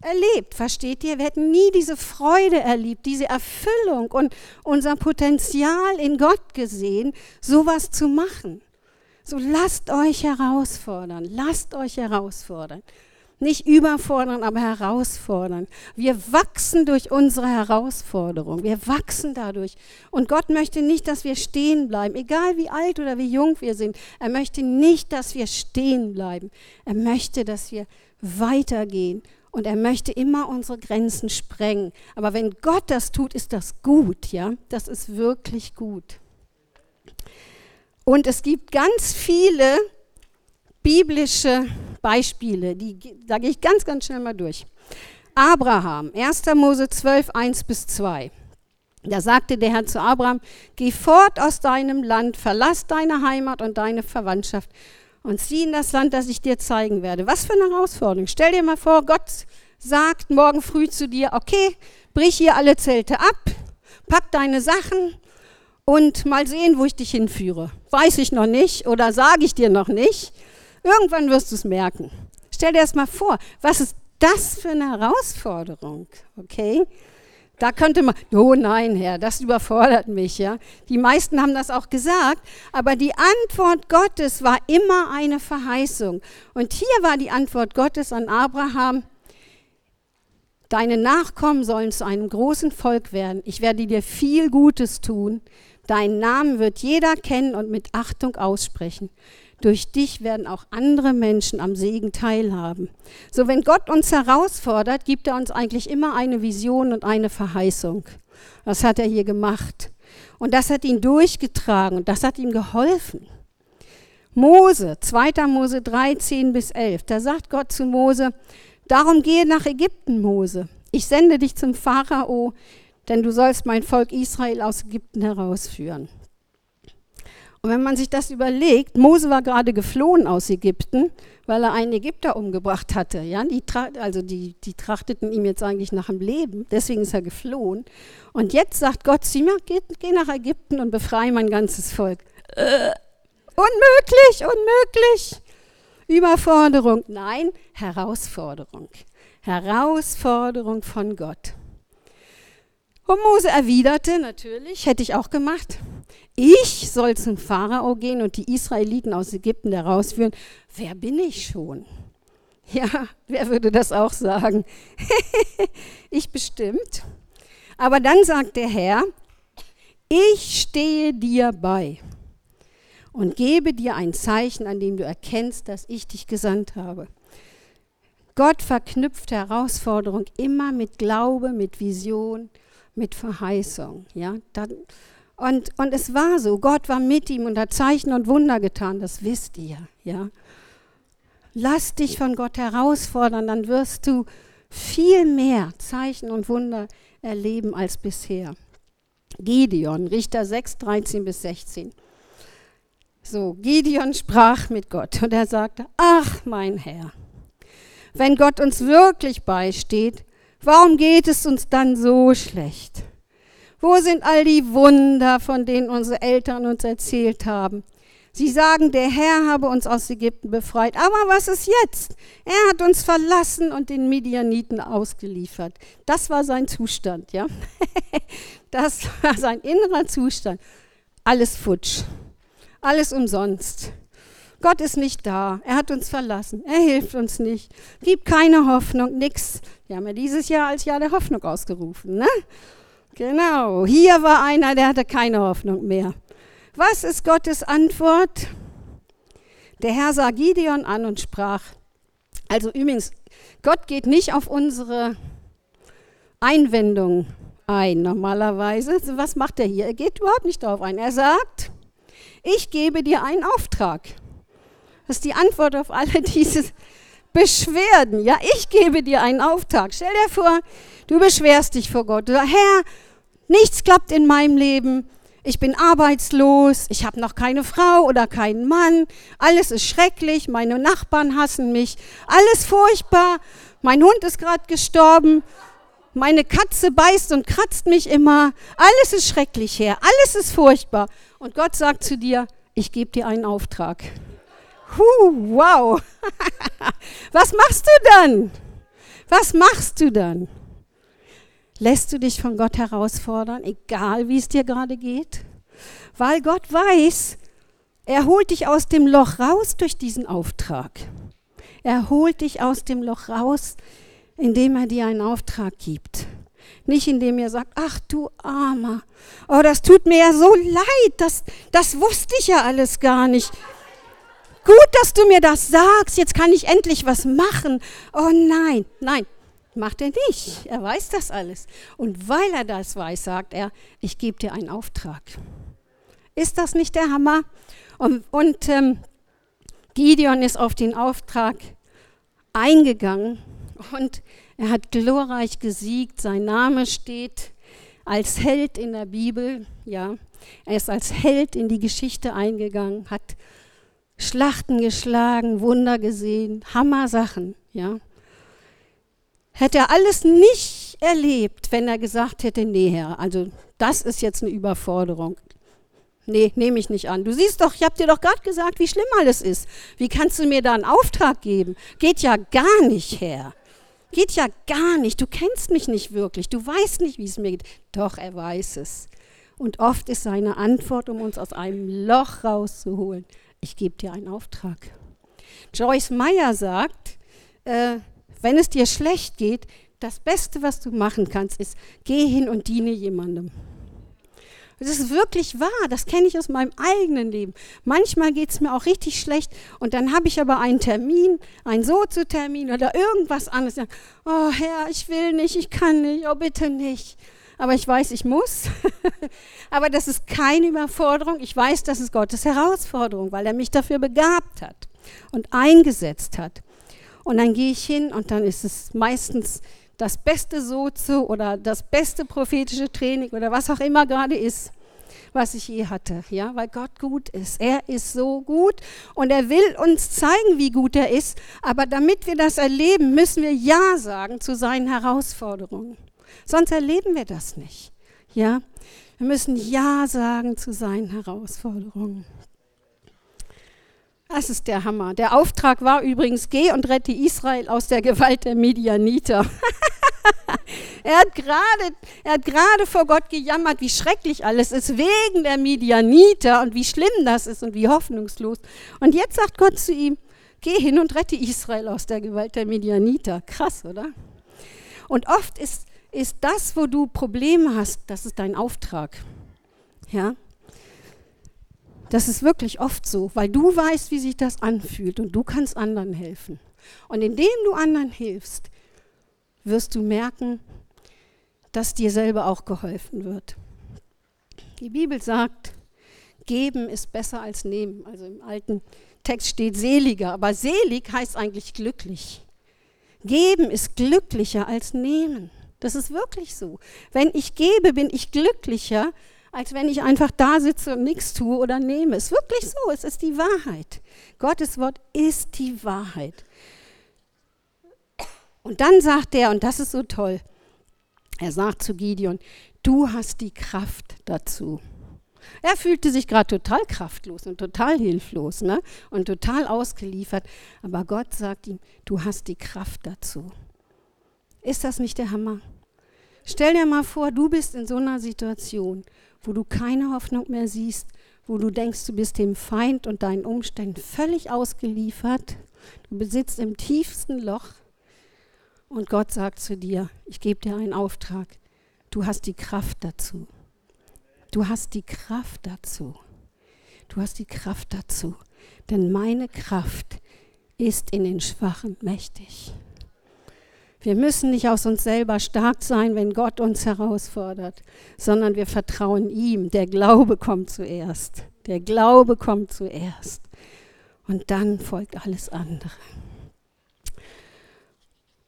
Speaker 1: erlebt, versteht ihr? Wir hätten nie diese Freude erlebt, diese Erfüllung und unser Potenzial in Gott gesehen, sowas zu machen. So lasst euch herausfordern, lasst euch herausfordern. Nicht überfordern, aber herausfordern. Wir wachsen durch unsere Herausforderung. Wir wachsen dadurch. Und Gott möchte nicht, dass wir stehen bleiben, egal wie alt oder wie jung wir sind. Er möchte nicht, dass wir stehen bleiben. Er möchte, dass wir weitergehen. Und er möchte immer unsere Grenzen sprengen. Aber wenn Gott das tut, ist das gut, ja? Das ist wirklich gut. Und es gibt ganz viele biblische Beispiele, die, da gehe ich ganz, ganz schnell mal durch. Abraham, 1. Mose 12, 1 bis 2. Da sagte der Herr zu Abraham, geh fort aus deinem Land, verlass deine Heimat und deine Verwandtschaft und zieh in das Land, das ich dir zeigen werde. Was für eine Herausforderung. Stell dir mal vor, Gott sagt morgen früh zu dir, okay, brich hier alle Zelte ab, pack deine Sachen und mal sehen, wo ich dich hinführe. Weiß ich noch nicht oder sage ich dir noch nicht. Irgendwann wirst du es merken. Stell dir das mal vor, was ist das für eine Herausforderung, okay? Da könnte man, oh nein, Herr, das überfordert mich, ja. Die meisten haben das auch gesagt, aber die Antwort Gottes war immer eine Verheißung. Und hier war die Antwort Gottes an Abraham, deine Nachkommen sollen zu einem großen Volk werden. Ich werde dir viel Gutes tun. Deinen Namen wird jeder kennen und mit Achtung aussprechen. Durch dich werden auch andere Menschen am Segen teilhaben. So, wenn Gott uns herausfordert, gibt er uns eigentlich immer eine Vision und eine Verheißung. Das hat er hier gemacht. Und das hat ihn durchgetragen und das hat ihm geholfen. Mose, 2. Mose 13 bis 11, da sagt Gott zu Mose, darum gehe nach Ägypten, Mose. Ich sende dich zum Pharao, denn du sollst mein Volk Israel aus Ägypten herausführen. Und wenn man sich das überlegt, Mose war gerade geflohen aus Ägypten, weil er einen Ägypter umgebracht hatte. Ja, die, also die, die trachteten ihm jetzt eigentlich nach dem Leben, deswegen ist er geflohen. Und jetzt sagt Gott zu ihm, geh, geh nach Ägypten und befreie mein ganzes Volk. Äh, unmöglich, unmöglich. Überforderung. Nein, Herausforderung. Herausforderung von Gott. Und Mose erwiderte, natürlich, hätte ich auch gemacht, ich soll zum Pharao gehen und die Israeliten aus Ägypten herausführen. Wer bin ich schon? Ja, wer würde das auch sagen? ich bestimmt. Aber dann sagt der Herr, ich stehe dir bei und gebe dir ein Zeichen, an dem du erkennst, dass ich dich gesandt habe. Gott verknüpft Herausforderung immer mit Glaube, mit Vision, mit Verheißung. Ja? Dann, und, und es war so, Gott war mit ihm und hat Zeichen und Wunder getan, das wisst ihr. Ja? Lass dich von Gott herausfordern, dann wirst du viel mehr Zeichen und Wunder erleben als bisher. Gideon, Richter 6, 13 bis 16. So, Gideon sprach mit Gott und er sagte, ach mein Herr, wenn Gott uns wirklich beisteht, Warum geht es uns dann so schlecht? Wo sind all die Wunder, von denen unsere Eltern uns erzählt haben? Sie sagen, der Herr habe uns aus Ägypten befreit. Aber was ist jetzt? Er hat uns verlassen und den Midianiten ausgeliefert. Das war sein Zustand, ja? Das war sein innerer Zustand. Alles futsch. Alles umsonst. Gott ist nicht da. Er hat uns verlassen. Er hilft uns nicht. Gibt keine Hoffnung, nichts. Wir haben ja dieses Jahr als Jahr der Hoffnung ausgerufen. Ne? Genau. Hier war einer, der hatte keine Hoffnung mehr. Was ist Gottes Antwort? Der Herr sah Gideon an und sprach. Also übrigens, Gott geht nicht auf unsere Einwendung ein, normalerweise. Was macht er hier? Er geht überhaupt nicht darauf ein. Er sagt, ich gebe dir einen Auftrag. Das ist die Antwort auf alle diese Beschwerden. Ja, ich gebe dir einen Auftrag. Stell dir vor, du beschwerst dich vor Gott. Du sagst, Herr, nichts klappt in meinem Leben. ich bin arbeitslos, ich habe noch keine Frau oder keinen Mann, alles ist schrecklich, meine Nachbarn hassen mich, alles furchtbar, mein Hund ist gerade gestorben, meine Katze beißt und kratzt mich immer, alles ist schrecklich her, alles ist furchtbar. Und Gott sagt zu dir, ich gebe dir einen Auftrag. Huh, wow. Was machst du dann? Was machst du dann? Lässt du dich von Gott herausfordern, egal wie es dir gerade geht? Weil Gott weiß, er holt dich aus dem Loch raus durch diesen Auftrag. Er holt dich aus dem Loch raus, indem er dir einen Auftrag gibt. Nicht indem er sagt, ach du Armer, oh, das tut mir ja so leid, das, das wusste ich ja alles gar nicht. Gut, dass du mir das sagst, jetzt kann ich endlich was machen. Oh nein, nein, Macht er nicht. Er weiß das alles. Und weil er das weiß, sagt er, ich gebe dir einen Auftrag. Ist das nicht der Hammer? Und, und ähm, Gideon ist auf den Auftrag eingegangen und er hat glorreich gesiegt. Sein Name steht als Held in der Bibel. Ja, er ist als Held in die Geschichte eingegangen, hat Schlachten geschlagen, Wunder gesehen, Hammer-Sachen. Ja, Hätte er alles nicht erlebt, wenn er gesagt hätte, nee, Herr, also das ist jetzt eine Überforderung. Nee, nehme ich nicht an. Du siehst doch, ich habe dir doch gerade gesagt, wie schlimm alles ist. Wie kannst du mir da einen Auftrag geben? Geht ja gar nicht, Herr. Geht ja gar nicht. Du kennst mich nicht wirklich. Du weißt nicht, wie es mir geht. Doch, er weiß es. Und oft ist seine Antwort, um uns aus einem Loch rauszuholen, ich gebe dir einen Auftrag. Joyce Meyer sagt, äh, wenn es dir schlecht geht, das Beste, was du machen kannst, ist, geh hin und diene jemandem. Das ist wirklich wahr, das kenne ich aus meinem eigenen Leben. Manchmal geht es mir auch richtig schlecht und dann habe ich aber einen Termin, einen Sozo-Termin oder irgendwas anderes. Oh Herr, ich will nicht, ich kann nicht, oh bitte nicht. Aber ich weiß, ich muss. aber das ist keine Überforderung. Ich weiß, das ist Gottes Herausforderung, weil er mich dafür begabt hat und eingesetzt hat. Und dann gehe ich hin und dann ist es meistens das beste Sozo oder das beste prophetische Training oder was auch immer gerade ist, was ich je hatte. Ja, weil Gott gut ist. Er ist so gut und er will uns zeigen, wie gut er ist. Aber damit wir das erleben, müssen wir Ja sagen zu seinen Herausforderungen. Sonst erleben wir das nicht. Ja, wir müssen Ja sagen zu seinen Herausforderungen. Das ist der Hammer. Der Auftrag war übrigens, geh und rette Israel aus der Gewalt der Medianiter. er, hat gerade, er vor Gott gejammert, wie schrecklich alles ist wegen der Medianiter und wie schlimm das ist und wie hoffnungslos. Und jetzt sagt Gott zu ihm, geh hin und rette Israel aus der Gewalt der Medianiter. Krass, oder? Und oft ist, ist das, wo du Probleme hast, das ist dein Auftrag. Ja? Das ist wirklich oft so, weil du weißt, wie sich das anfühlt und du kannst anderen helfen. Und indem du anderen hilfst, wirst du merken, dass dir selber auch geholfen wird. Die Bibel sagt, geben ist besser als nehmen. Also im alten Text steht seliger, aber selig heißt eigentlich glücklich. Geben ist glücklicher als nehmen. Das ist wirklich so. Wenn ich gebe, bin ich glücklicher, als wenn ich einfach da sitze und nichts tue oder nehme. Es ist wirklich so, es ist die Wahrheit. Gottes Wort ist die Wahrheit. Und dann sagt er, und das ist so toll, er sagt zu Gideon, du hast die Kraft dazu. Er fühlte sich gerade total kraftlos und total hilflos ne? und total ausgeliefert. Aber Gott sagt ihm, du hast die Kraft dazu. Ist das nicht der Hammer? Stell dir mal vor, du bist in so einer Situation wo du keine Hoffnung mehr siehst, wo du denkst, du bist dem Feind und deinen Umständen völlig ausgeliefert. Du besitzt im tiefsten Loch und Gott sagt zu dir, ich gebe dir einen Auftrag. Du hast die Kraft dazu. Du hast die Kraft dazu. Du hast die Kraft dazu. Denn meine Kraft ist in den Schwachen mächtig. Wir müssen nicht aus uns selber stark sein, wenn Gott uns herausfordert, sondern wir vertrauen ihm. Der Glaube kommt zuerst. Der Glaube kommt zuerst. Und dann folgt alles andere.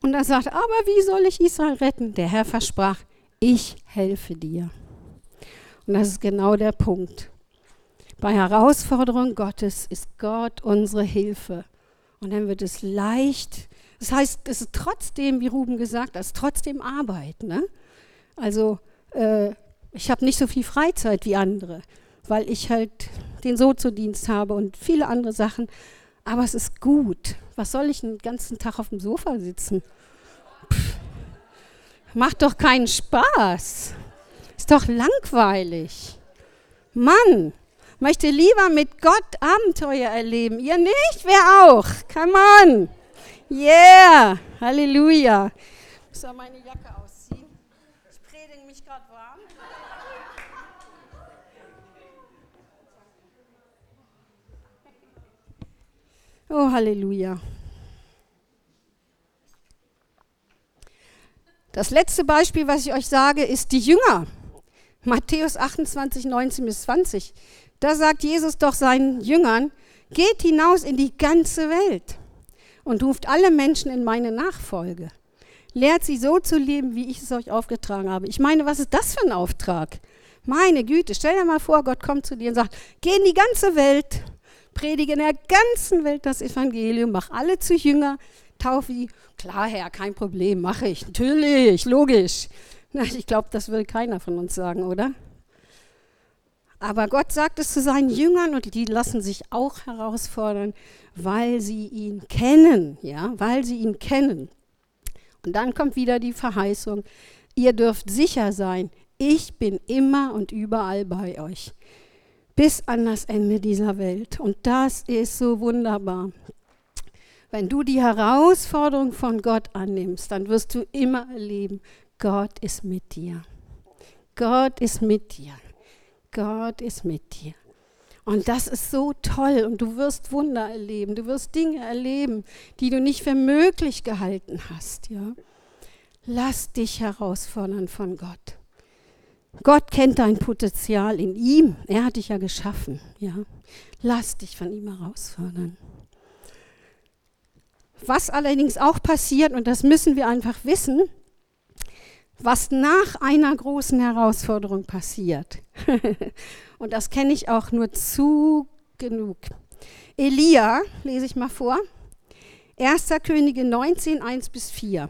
Speaker 1: Und er sagt, aber wie soll ich Israel retten? Der Herr versprach, ich helfe dir. Und das ist genau der Punkt. Bei Herausforderungen Gottes ist Gott unsere Hilfe. Und dann wird es leicht. Das heißt, es ist trotzdem, wie Ruben gesagt hat, es ist trotzdem Arbeit. Ne? Also äh, ich habe nicht so viel Freizeit wie andere, weil ich halt den Soziodienst habe und viele andere Sachen. Aber es ist gut. Was soll ich den ganzen Tag auf dem Sofa sitzen? Pff, macht doch keinen Spaß. Ist doch langweilig. Mann, möchte lieber mit Gott Abenteuer erleben. Ihr nicht? Wer auch? Come on. Yeah. Halleluja. Ich muss meine Jacke ausziehen. Ich predige mich gerade warm. Oh, Halleluja. Das letzte Beispiel, was ich euch sage, ist die Jünger. Matthäus 28, 19 bis 20. Da sagt Jesus doch seinen Jüngern, geht hinaus in die ganze Welt und ruft alle Menschen in meine Nachfolge. Lehrt sie so zu leben, wie ich es euch aufgetragen habe. Ich meine, was ist das für ein Auftrag? Meine Güte, stell dir mal vor, Gott kommt zu dir und sagt, geh in die ganze Welt, predige in der ganzen Welt das Evangelium, mach alle zu Jünger, taufe sie. Klar, Herr, kein Problem, mache ich. Natürlich, logisch. Na, ich glaube, das will keiner von uns sagen, oder? Aber Gott sagt es zu seinen Jüngern und die lassen sich auch herausfordern, weil sie ihn kennen, ja, weil sie ihn kennen. Und dann kommt wieder die Verheißung, ihr dürft sicher sein, ich bin immer und überall bei euch, bis an das Ende dieser Welt. Und das ist so wunderbar. Wenn du die Herausforderung von Gott annimmst, dann wirst du immer erleben, Gott ist mit dir. Gott ist mit dir. Gott ist mit dir. Und das ist so toll und du wirst Wunder erleben, du wirst Dinge erleben, die du nicht für möglich gehalten hast. Ja? Lass dich herausfordern von Gott. Gott kennt dein Potenzial in ihm. Er hat dich ja geschaffen. Ja? Lass dich von ihm herausfordern. Was allerdings auch passiert, und das müssen wir einfach wissen, was nach einer großen Herausforderung passiert. Und das kenne ich auch nur zu genug. Elia, lese ich mal vor. 1. Könige 19, 1 bis 4.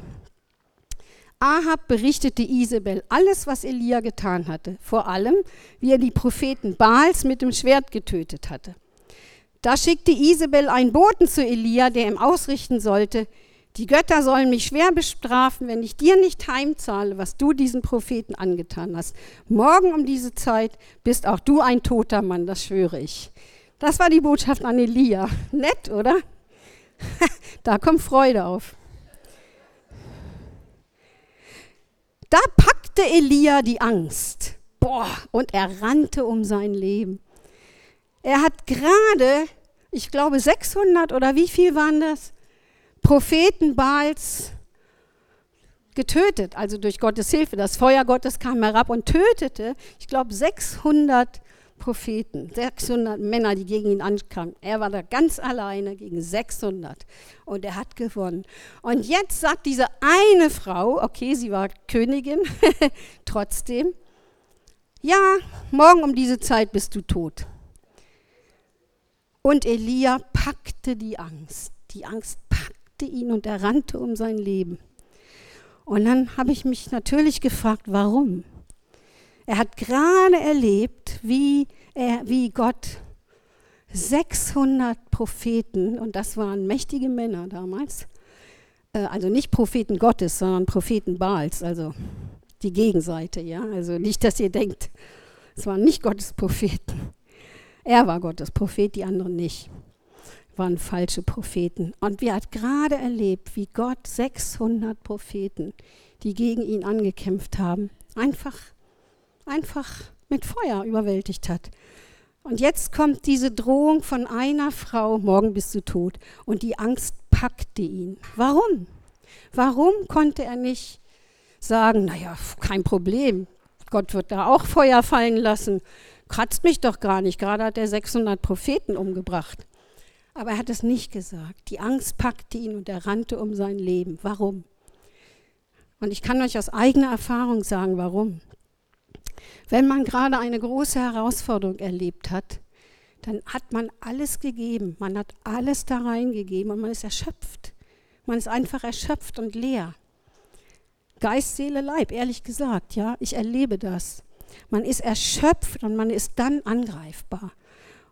Speaker 1: Ahab berichtete Isabel alles, was Elia getan hatte, vor allem, wie er die Propheten Baals mit dem Schwert getötet hatte. Da schickte Isabel einen Boten zu Elia, der ihm ausrichten sollte, die Götter sollen mich schwer bestrafen, wenn ich dir nicht heimzahle, was du diesen Propheten angetan hast. Morgen um diese Zeit bist auch du ein toter Mann, das schwöre ich. Das war die Botschaft an Elia. Nett, oder? da kommt Freude auf. Da packte Elia die Angst. Boah, und er rannte um sein Leben. Er hat gerade, ich glaube 600 oder wie viel waren das? Propheten Baals getötet, also durch Gottes Hilfe. Das Feuer Gottes kam herab und tötete, ich glaube, 600 Propheten, 600 Männer, die gegen ihn ankamen. Er war da ganz alleine gegen 600 und er hat gewonnen. Und jetzt sagt diese eine Frau, okay, sie war Königin, trotzdem, ja, morgen um diese Zeit bist du tot. Und Elia packte die Angst. Die Angst packte ihn und er rannte um sein Leben. Und dann habe ich mich natürlich gefragt, warum? Er hat gerade erlebt, wie, er, wie Gott 600 Propheten, und das waren mächtige Männer damals, äh, also nicht Propheten Gottes, sondern Propheten Baals, also die Gegenseite, ja. Also nicht, dass ihr denkt, es waren nicht Gottes Propheten. Er war Gottes Prophet, die anderen nicht waren falsche Propheten. Und wir hat gerade erlebt, wie Gott 600 Propheten, die gegen ihn angekämpft haben, einfach, einfach mit Feuer überwältigt hat. Und jetzt kommt diese Drohung von einer Frau, morgen bist du tot. Und die Angst packte ihn. Warum? Warum konnte er nicht sagen, naja, kein Problem, Gott wird da auch Feuer fallen lassen. Kratzt mich doch gar nicht. Gerade hat er 600 Propheten umgebracht. Aber er hat es nicht gesagt. Die Angst packte ihn und er rannte um sein Leben. Warum? Und ich kann euch aus eigener Erfahrung sagen, warum. Wenn man gerade eine große Herausforderung erlebt hat, dann hat man alles gegeben, man hat alles da reingegeben und man ist erschöpft. Man ist einfach erschöpft und leer. Geist, Seele, Leib, ehrlich gesagt, ja, ich erlebe das. Man ist erschöpft und man ist dann angreifbar.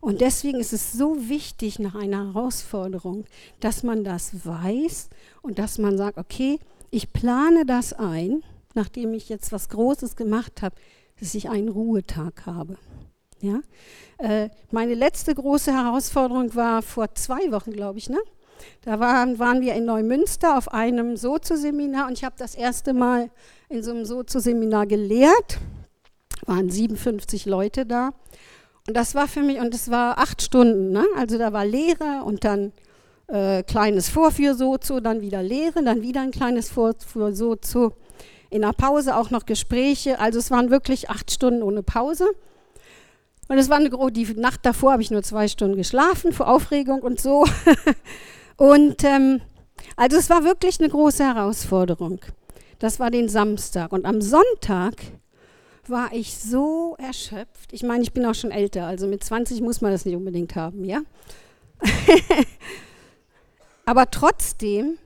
Speaker 1: Und deswegen ist es so wichtig nach einer Herausforderung, dass man das weiß und dass man sagt, okay, ich plane das ein, nachdem ich jetzt was Großes gemacht habe, dass ich einen Ruhetag habe. Ja? Äh, meine letzte große Herausforderung war vor zwei Wochen, glaube ich. Ne? Da waren, waren wir in Neumünster auf einem Sozo-Seminar und ich habe das erste Mal in so einem Sozo-Seminar gelehrt. Waren 57 Leute da. Und das war für mich, und es war acht Stunden. Ne? Also da war Lehre und dann äh, kleines Vorführ-Sozo, dann wieder Lehre, dann wieder ein kleines Vorführ-Sozo. In der Pause auch noch Gespräche. Also es waren wirklich acht Stunden ohne Pause. Und es war eine die Nacht davor habe ich nur zwei Stunden geschlafen vor Aufregung und so. und ähm, also es war wirklich eine große Herausforderung. Das war den Samstag. Und am Sonntag war ich so erschöpft. Ich meine, ich bin auch schon älter, also mit 20 muss man das nicht unbedingt haben, ja? Aber trotzdem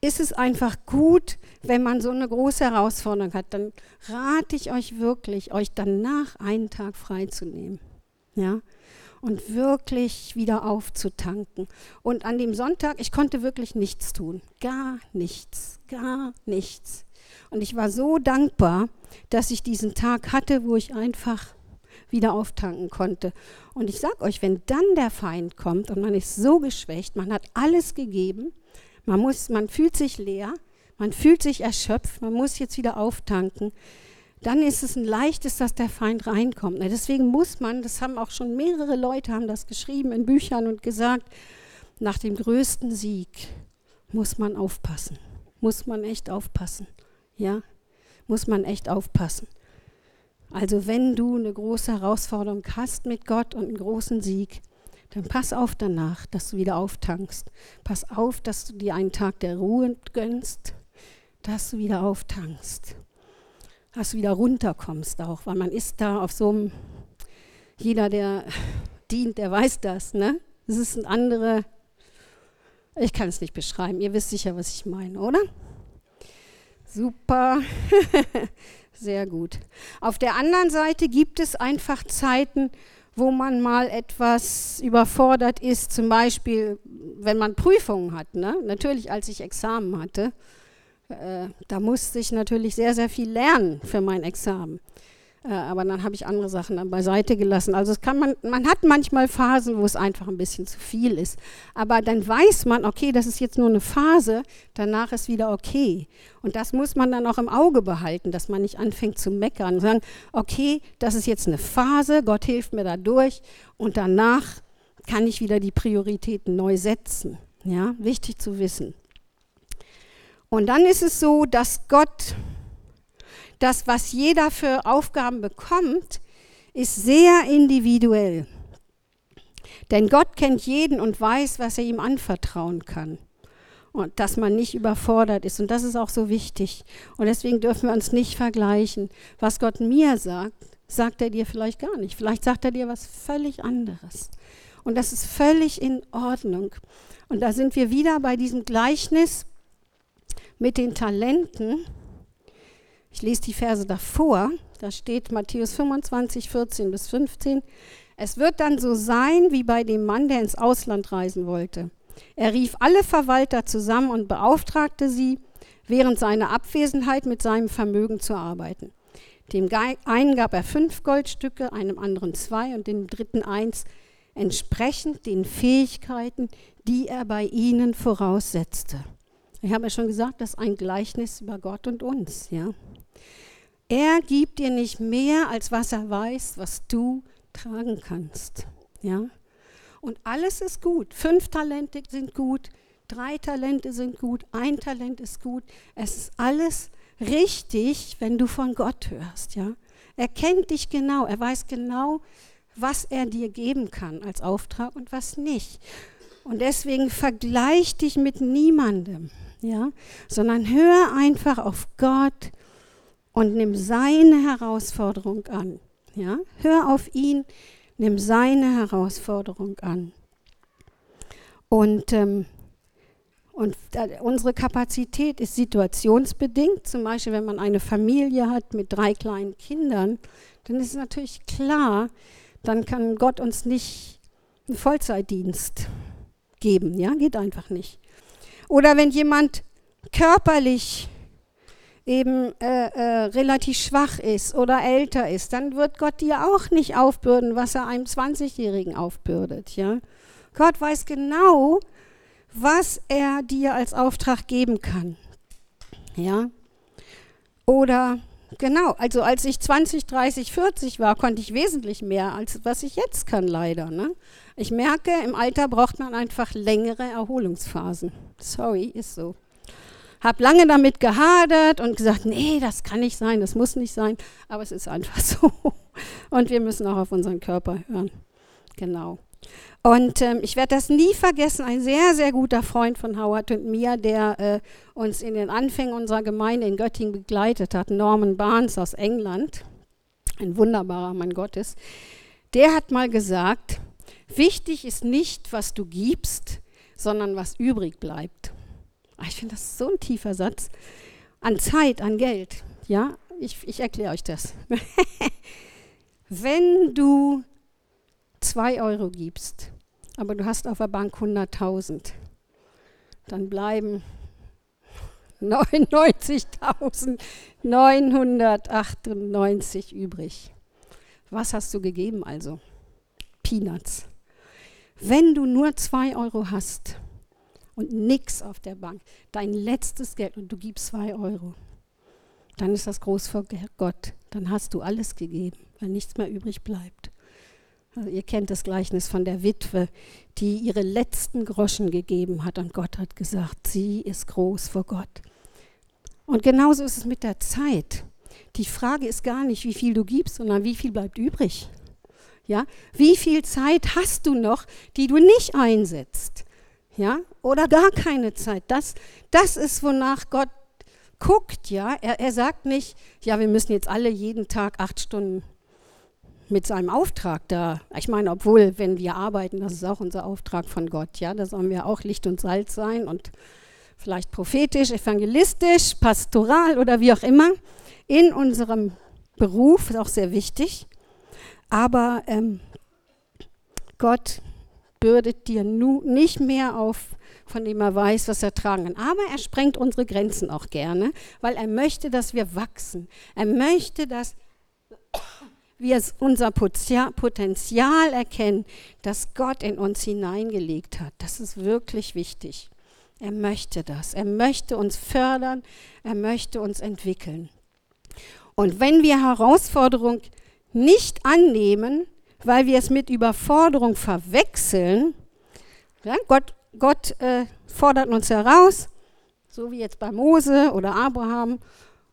Speaker 1: ist es einfach gut, wenn man so eine große Herausforderung hat, dann rate ich euch wirklich, euch danach einen Tag freizunehmen. Ja? Und wirklich wieder aufzutanken. Und an dem Sonntag, ich konnte wirklich nichts tun. Gar nichts. Gar nichts. Und ich war so dankbar, dass ich diesen Tag hatte, wo ich einfach wieder auftanken konnte. Und ich sage euch, wenn dann der Feind kommt und man ist so geschwächt, man hat alles gegeben, man, muss, man fühlt sich leer, man fühlt sich erschöpft, man muss jetzt wieder auftanken. Dann ist es ein leichtes, dass der Feind reinkommt. Deswegen muss man, das haben auch schon mehrere Leute haben das geschrieben in Büchern und gesagt, nach dem größten Sieg muss man aufpassen. Muss man echt aufpassen. Ja, muss man echt aufpassen. Also wenn du eine große Herausforderung hast mit Gott und einen großen Sieg, dann pass auf danach, dass du wieder auftankst. Pass auf, dass du dir einen Tag der Ruhe gönnst, dass du wieder auftankst. Dass du wieder runterkommst auch, weil man ist da auf so einem, jeder, der dient, der weiß das, ne? Das ist ein andere, ich kann es nicht beschreiben, ihr wisst sicher, was ich meine, oder? Super, sehr gut. Auf der anderen Seite gibt es einfach Zeiten, wo man mal etwas überfordert ist, zum Beispiel, wenn man Prüfungen hat. Ne? Natürlich, als ich Examen hatte, äh, da musste ich natürlich sehr, sehr viel lernen für mein Examen. Äh, aber dann habe ich andere Sachen dann beiseite gelassen. Also es kann man, man hat manchmal Phasen, wo es einfach ein bisschen zu viel ist. Aber dann weiß man, okay, das ist jetzt nur eine Phase, danach ist wieder okay. Und das muss man dann auch im Auge behalten, dass man nicht anfängt zu meckern und sagen, okay, das ist jetzt eine Phase, Gott hilft mir da durch und danach kann ich wieder die Prioritäten neu setzen. Ja, wichtig zu wissen. Und dann ist es so, dass Gott das, was jeder für Aufgaben bekommt, ist sehr individuell. Denn Gott kennt jeden und weiß, was er ihm anvertrauen kann. Und dass man nicht überfordert ist. Und das ist auch so wichtig. Und deswegen dürfen wir uns nicht vergleichen. Was Gott mir sagt, sagt er dir vielleicht gar nicht. Vielleicht sagt er dir was völlig anderes. Und das ist völlig in Ordnung. Und da sind wir wieder bei diesem Gleichnis mit den Talenten. Ich lese die Verse davor. Da steht Matthäus 25, 14 bis 15. Es wird dann so sein wie bei dem Mann, der ins Ausland reisen wollte. Er rief alle Verwalter zusammen und beauftragte sie, während seiner Abwesenheit mit seinem Vermögen zu arbeiten. Dem einen gab er fünf Goldstücke, einem anderen zwei und dem dritten eins, entsprechend den Fähigkeiten, die er bei ihnen voraussetzte. Ich habe ja schon gesagt, das ist ein Gleichnis über Gott und uns. Ja? Er gibt dir nicht mehr, als was er weiß, was du tragen kannst. Ja? Und alles ist gut. Fünf Talente sind gut, drei Talente sind gut, ein Talent ist gut. Es ist alles richtig, wenn du von Gott hörst. Ja? Er kennt dich genau, er weiß genau, was er dir geben kann als Auftrag und was nicht. Und deswegen vergleich dich mit niemandem, ja? sondern hör einfach auf Gott und nimm seine Herausforderung an. Ja? Hör auf ihn, nimm seine Herausforderung an. Und, ähm, und unsere Kapazität ist situationsbedingt. Zum Beispiel, wenn man eine Familie hat mit drei kleinen Kindern, dann ist natürlich klar, dann kann Gott uns nicht einen Vollzeitdienst geben. Ja, geht einfach nicht. Oder wenn jemand körperlich eben äh, äh, relativ schwach ist oder älter ist, dann wird Gott dir auch nicht aufbürden, was er einem 20-Jährigen aufbürdet. Ja? Gott weiß genau, was er dir als Auftrag geben kann. Ja? Oder genau, also als ich 20, 30, 40 war, konnte ich wesentlich mehr, als was ich jetzt kann, leider. Ne? Ich merke, im Alter braucht man einfach längere Erholungsphasen. Sorry, ist so. Hab lange damit gehadert und gesagt, nee, das kann nicht sein, das muss nicht sein, aber es ist einfach so. Und wir müssen auch auf unseren Körper hören. Genau. Und ähm, ich werde das nie vergessen, ein sehr, sehr guter Freund von Howard und mir, der äh, uns in den Anfängen unserer Gemeinde in Göttingen begleitet hat, Norman Barnes aus England, ein wunderbarer Mann Gottes, der hat mal gesagt, wichtig ist nicht, was du gibst, sondern was übrig bleibt. Ah, ich finde das so ein tiefer Satz. An Zeit, an Geld. Ja, ich, ich erkläre euch das. Wenn du zwei Euro gibst, aber du hast auf der Bank 100.000, dann bleiben 99.998 übrig. Was hast du gegeben also? Peanuts. Wenn du nur zwei Euro hast, und nichts auf der Bank, dein letztes Geld und du gibst zwei Euro, dann ist das groß vor Gott. Dann hast du alles gegeben, weil nichts mehr übrig bleibt. Also ihr kennt das Gleichnis von der Witwe, die ihre letzten Groschen gegeben hat und Gott hat gesagt, sie ist groß vor Gott. Und genauso ist es mit der Zeit. Die Frage ist gar nicht, wie viel du gibst, sondern wie viel bleibt übrig. Ja? Wie viel Zeit hast du noch, die du nicht einsetzt? Ja, oder gar keine Zeit. Das, das ist, wonach Gott guckt, ja. Er, er sagt nicht, ja, wir müssen jetzt alle jeden Tag acht Stunden mit seinem Auftrag da. Ich meine, obwohl, wenn wir arbeiten, das ist auch unser Auftrag von Gott, ja, da sollen wir auch Licht und Salz sein und vielleicht prophetisch, evangelistisch, pastoral oder wie auch immer in unserem Beruf, ist auch sehr wichtig. Aber ähm, Gott bürdet dir nu nicht mehr auf, von dem er weiß, was er tragen kann. Aber er sprengt unsere Grenzen auch gerne, weil er möchte, dass wir wachsen. Er möchte, dass wir unser Potenzial erkennen, das Gott in uns hineingelegt hat. Das ist wirklich wichtig. Er möchte das. Er möchte uns fördern. Er möchte uns entwickeln. Und wenn wir Herausforderungen nicht annehmen, weil wir es mit Überforderung verwechseln. Ja, Gott, Gott äh, fordert uns heraus, so wie jetzt bei Mose oder Abraham.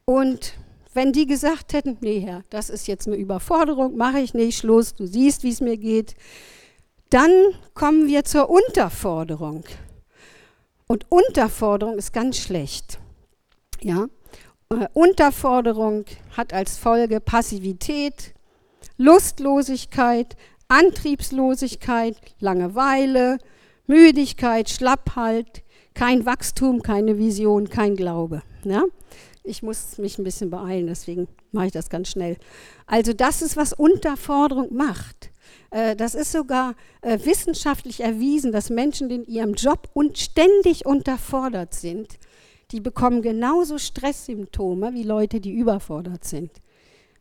Speaker 1: Und wenn die gesagt hätten, nee Herr, das ist jetzt eine Überforderung, mache ich nicht, Schluss, du siehst, wie es mir geht, dann kommen wir zur Unterforderung. Und Unterforderung ist ganz schlecht. Ja? Äh, Unterforderung hat als Folge Passivität, Lustlosigkeit, Antriebslosigkeit, Langeweile, Müdigkeit, Schlappheit, kein Wachstum, keine Vision, kein Glaube. Ja? Ich muss mich ein bisschen beeilen, deswegen mache ich das ganz schnell. Also das ist, was Unterforderung macht. Äh, das ist sogar äh, wissenschaftlich erwiesen, dass Menschen, die in ihrem Job und ständig unterfordert sind, die bekommen genauso Stresssymptome wie Leute, die überfordert sind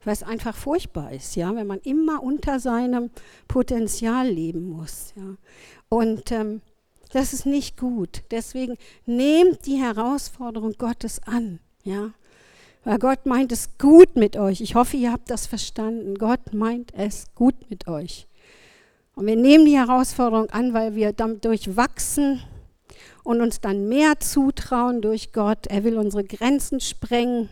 Speaker 1: weil es einfach furchtbar ist, ja, wenn man immer unter seinem Potenzial leben muss. Ja. Und ähm, das ist nicht gut. Deswegen nehmt die Herausforderung Gottes an, ja. Weil Gott meint es gut mit euch. Ich hoffe, ihr habt das verstanden. Gott meint es gut mit euch. Und wir nehmen die Herausforderung an, weil wir damit durchwachsen und uns dann mehr zutrauen durch Gott. Er will unsere Grenzen sprengen.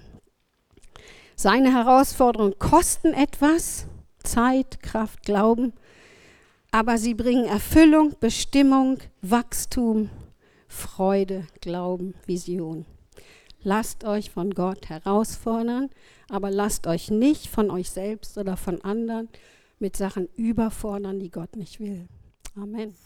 Speaker 1: Seine Herausforderungen kosten etwas, Zeit, Kraft, Glauben, aber sie bringen Erfüllung, Bestimmung, Wachstum, Freude, Glauben, Vision. Lasst euch von Gott herausfordern, aber lasst euch nicht von euch selbst oder von anderen mit Sachen überfordern, die Gott nicht will. Amen.